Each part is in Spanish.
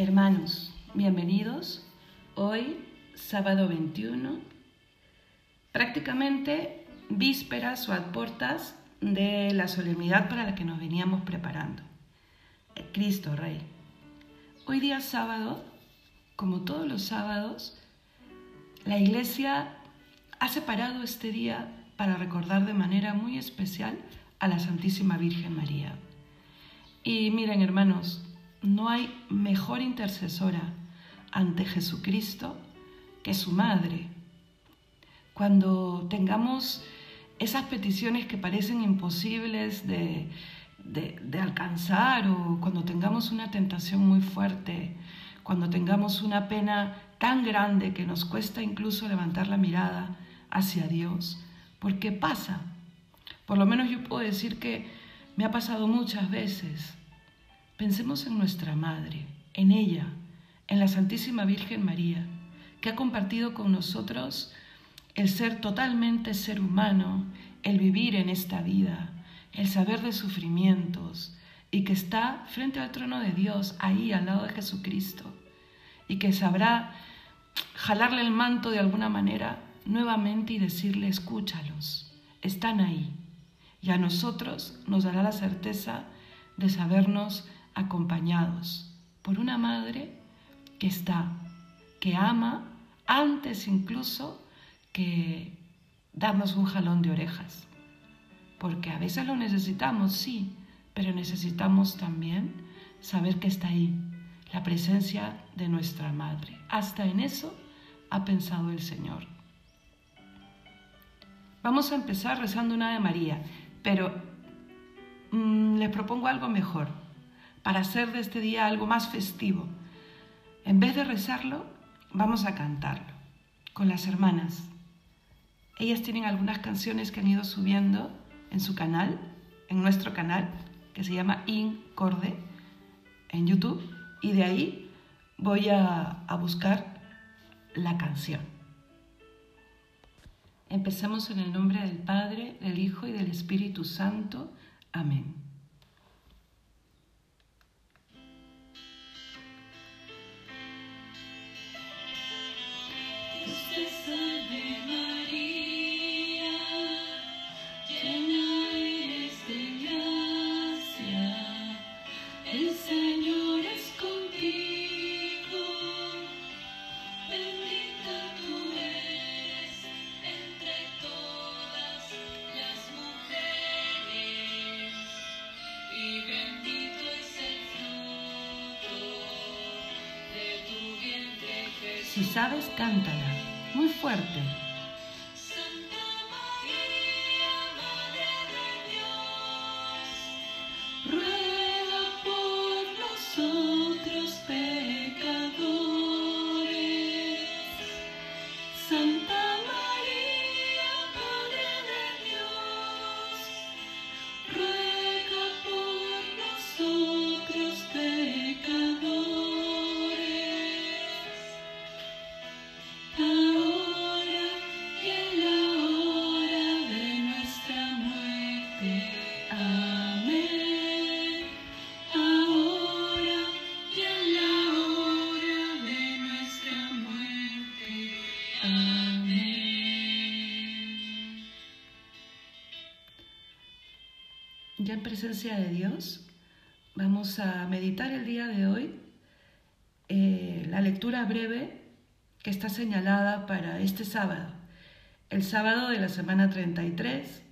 Hermanos, bienvenidos. Hoy, sábado 21, prácticamente vísperas o adportas de la solemnidad para la que nos veníamos preparando. Cristo Rey. Hoy día sábado, como todos los sábados, la Iglesia ha separado este día para recordar de manera muy especial a la Santísima Virgen María. Y miren hermanos, no hay mejor intercesora ante Jesucristo que su madre. Cuando tengamos esas peticiones que parecen imposibles de, de, alcanzar o cuando tengamos una tentación muy fuerte, cuando tengamos una pena tan grande que nos cuesta incluso levantar la mirada hacia Dios, porque pasa. Por lo menos yo puedo decir que me ha pasado muchas veces Pensemos en nuestra Madre, en ella, en la Santísima Virgen María, que ha compartido con nosotros el ser totalmente ser humano, el vivir en esta vida, el saber de sufrimientos y que está frente al trono de Dios, ahí al lado de Jesucristo, y que sabrá jalarle el manto de alguna manera nuevamente y decirle, escúchalos, están ahí. Y a nosotros nos dará la certeza de sabernos acompañados por una madre que está, que ama antes incluso que darnos un jalón de orejas. Porque a veces lo necesitamos, sí, pero necesitamos también saber que está ahí, la presencia de nuestra madre. Hasta en eso ha pensado el Señor. Vamos a empezar rezando una de María, pero mm, les propongo algo mejor para hacer de este día algo más festivo. En vez de rezarlo, vamos a cantarlo con las hermanas. Ellas tienen algunas canciones que han ido subiendo en su canal, en nuestro canal, que se llama Incorde, en YouTube, y de ahí voy a, a buscar la canción. Empecemos en el nombre del Padre, del Hijo y del Espíritu Santo. Amén. Si sabes, cántala, muy fuerte. Ya en presencia de Dios, vamos a meditar el día de hoy eh, la lectura breve que está señalada para este sábado, el sábado de la semana 33,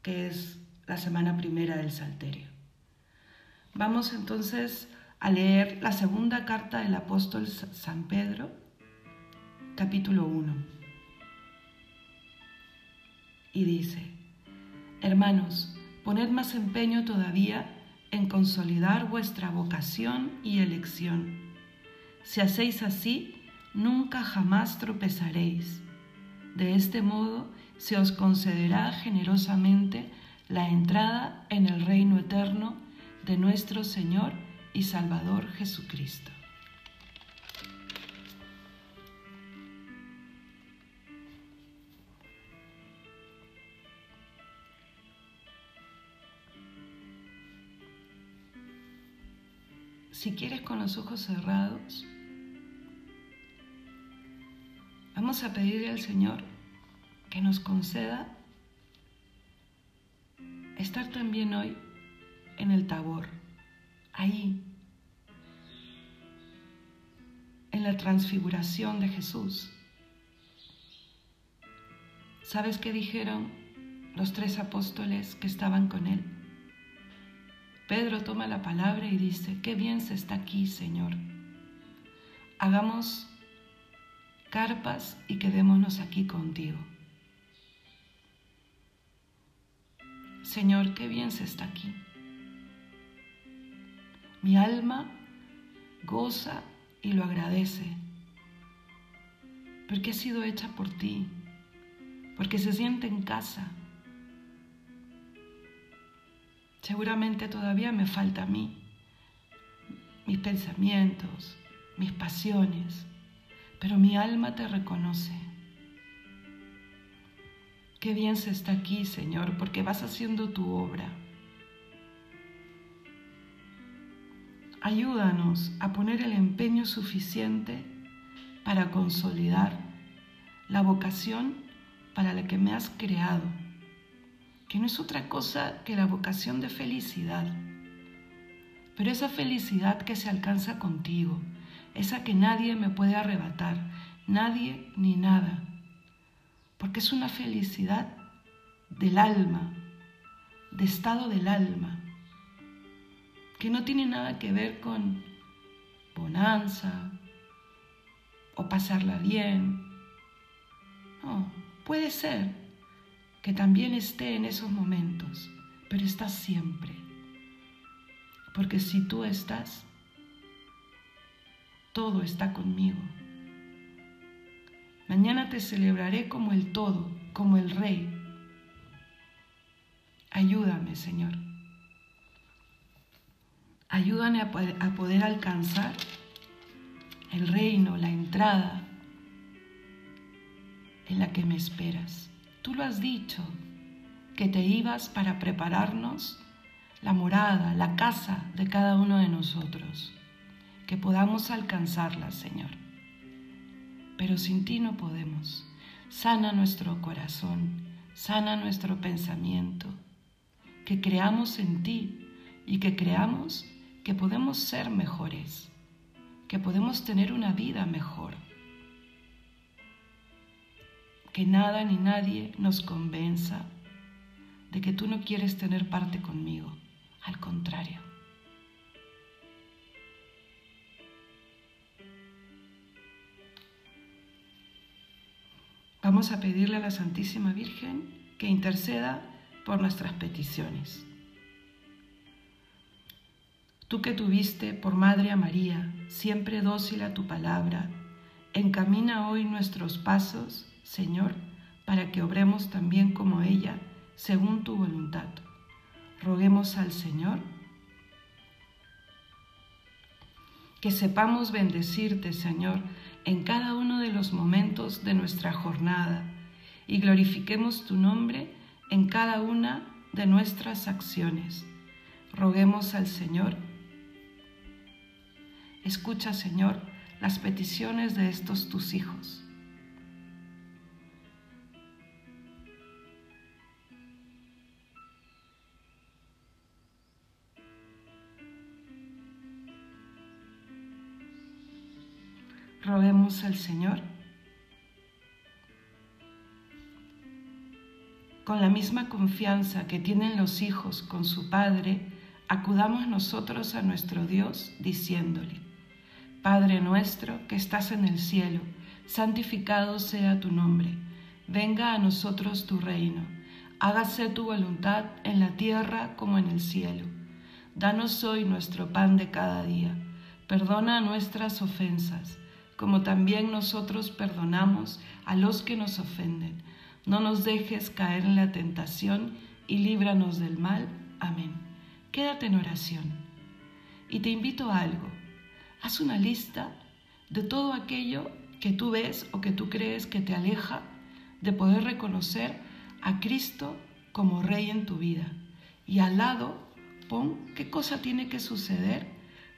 que es la semana primera del Salterio. Vamos entonces a leer la segunda carta del apóstol San Pedro, capítulo 1. Y dice, hermanos, poned más empeño todavía en consolidar vuestra vocación y elección. Si hacéis así, nunca jamás tropezaréis. De este modo se os concederá generosamente la entrada en el reino eterno de nuestro Señor y Salvador Jesucristo. Si quieres con los ojos cerrados, vamos a pedirle al Señor que nos conceda estar también hoy en el tabor, ahí, en la transfiguración de Jesús. ¿Sabes qué dijeron los tres apóstoles que estaban con él? Pedro toma la palabra y dice, qué bien se está aquí, Señor. Hagamos carpas y quedémonos aquí contigo. Señor, qué bien se está aquí. Mi alma goza y lo agradece, porque ha sido hecha por ti, porque se siente en casa. Seguramente todavía me falta a mí, mis pensamientos, mis pasiones, pero mi alma te reconoce. Qué bien se está aquí, Señor, porque vas haciendo tu obra. Ayúdanos a poner el empeño suficiente para consolidar la vocación para la que me has creado, que no es otra cosa que la vocación de felicidad. Pero esa felicidad que se alcanza contigo, esa que nadie me puede arrebatar, nadie ni nada porque es una felicidad del alma, de estado del alma, que no tiene nada que ver con bonanza o pasarla bien. No, puede ser que también esté en esos momentos, pero está siempre. Porque si tú estás, todo está conmigo. Mañana te celebraré como el todo, como el Rey. Ayúdame, Señor. Ayúdame a poder, alcanzar el reino, la entrada en la que me esperas. Tú lo has dicho, que te ibas para prepararnos la morada, la casa de cada uno de nosotros, que podamos alcanzarla, Señor pero sin ti no podemos. Sana nuestro corazón, sana nuestro pensamiento, que creamos en ti y que creamos que podemos ser mejores, que podemos tener una vida mejor. Que nada ni nadie nos convenza de que tú no quieres tener parte conmigo. Al contrario. Vamos a pedirle a la Santísima Virgen que interceda por nuestras peticiones. Tú que tuviste por Madre a María, siempre dócil a tu palabra, encamina hoy nuestros pasos, Señor, para que obremos también como ella, según tu voluntad. Roguemos al Señor que sepamos bendecirte, Señor, en cada uno de los momentos de nuestra jornada y glorifiquemos tu nombre en cada una de nuestras acciones. Roguemos al Señor. Escucha, Señor, las peticiones de estos tus hijos. Roguemos al Señor. Con la misma confianza que tienen los hijos con su Padre, acudamos nosotros a nuestro Dios diciéndole, Padre nuestro que estás en el cielo, santificado sea tu nombre, venga a nosotros tu reino, hágase tu voluntad en la tierra como en el cielo. Danos hoy nuestro pan de cada día, perdona nuestras ofensas como también nosotros perdonamos a los que nos ofenden. No nos dejes caer en la tentación y líbranos del mal. Amén. Quédate en oración. Y te invito a algo. Haz una lista de todo aquello que tú ves o que tú crees que te aleja de poder reconocer a Cristo como Rey en tu vida. Y al lado pon qué cosa tiene que suceder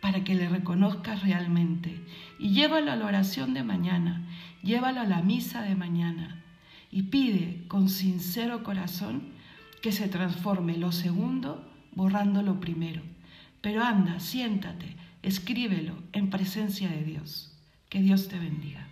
para que le reconozcas realmente. Y llévalo a la oración de mañana, llévalo a la misa de mañana y pide con sincero corazón que se transforme lo segundo borrando lo primero. Pero anda, siéntate, escríbelo en presencia de Dios. Que Dios te bendiga.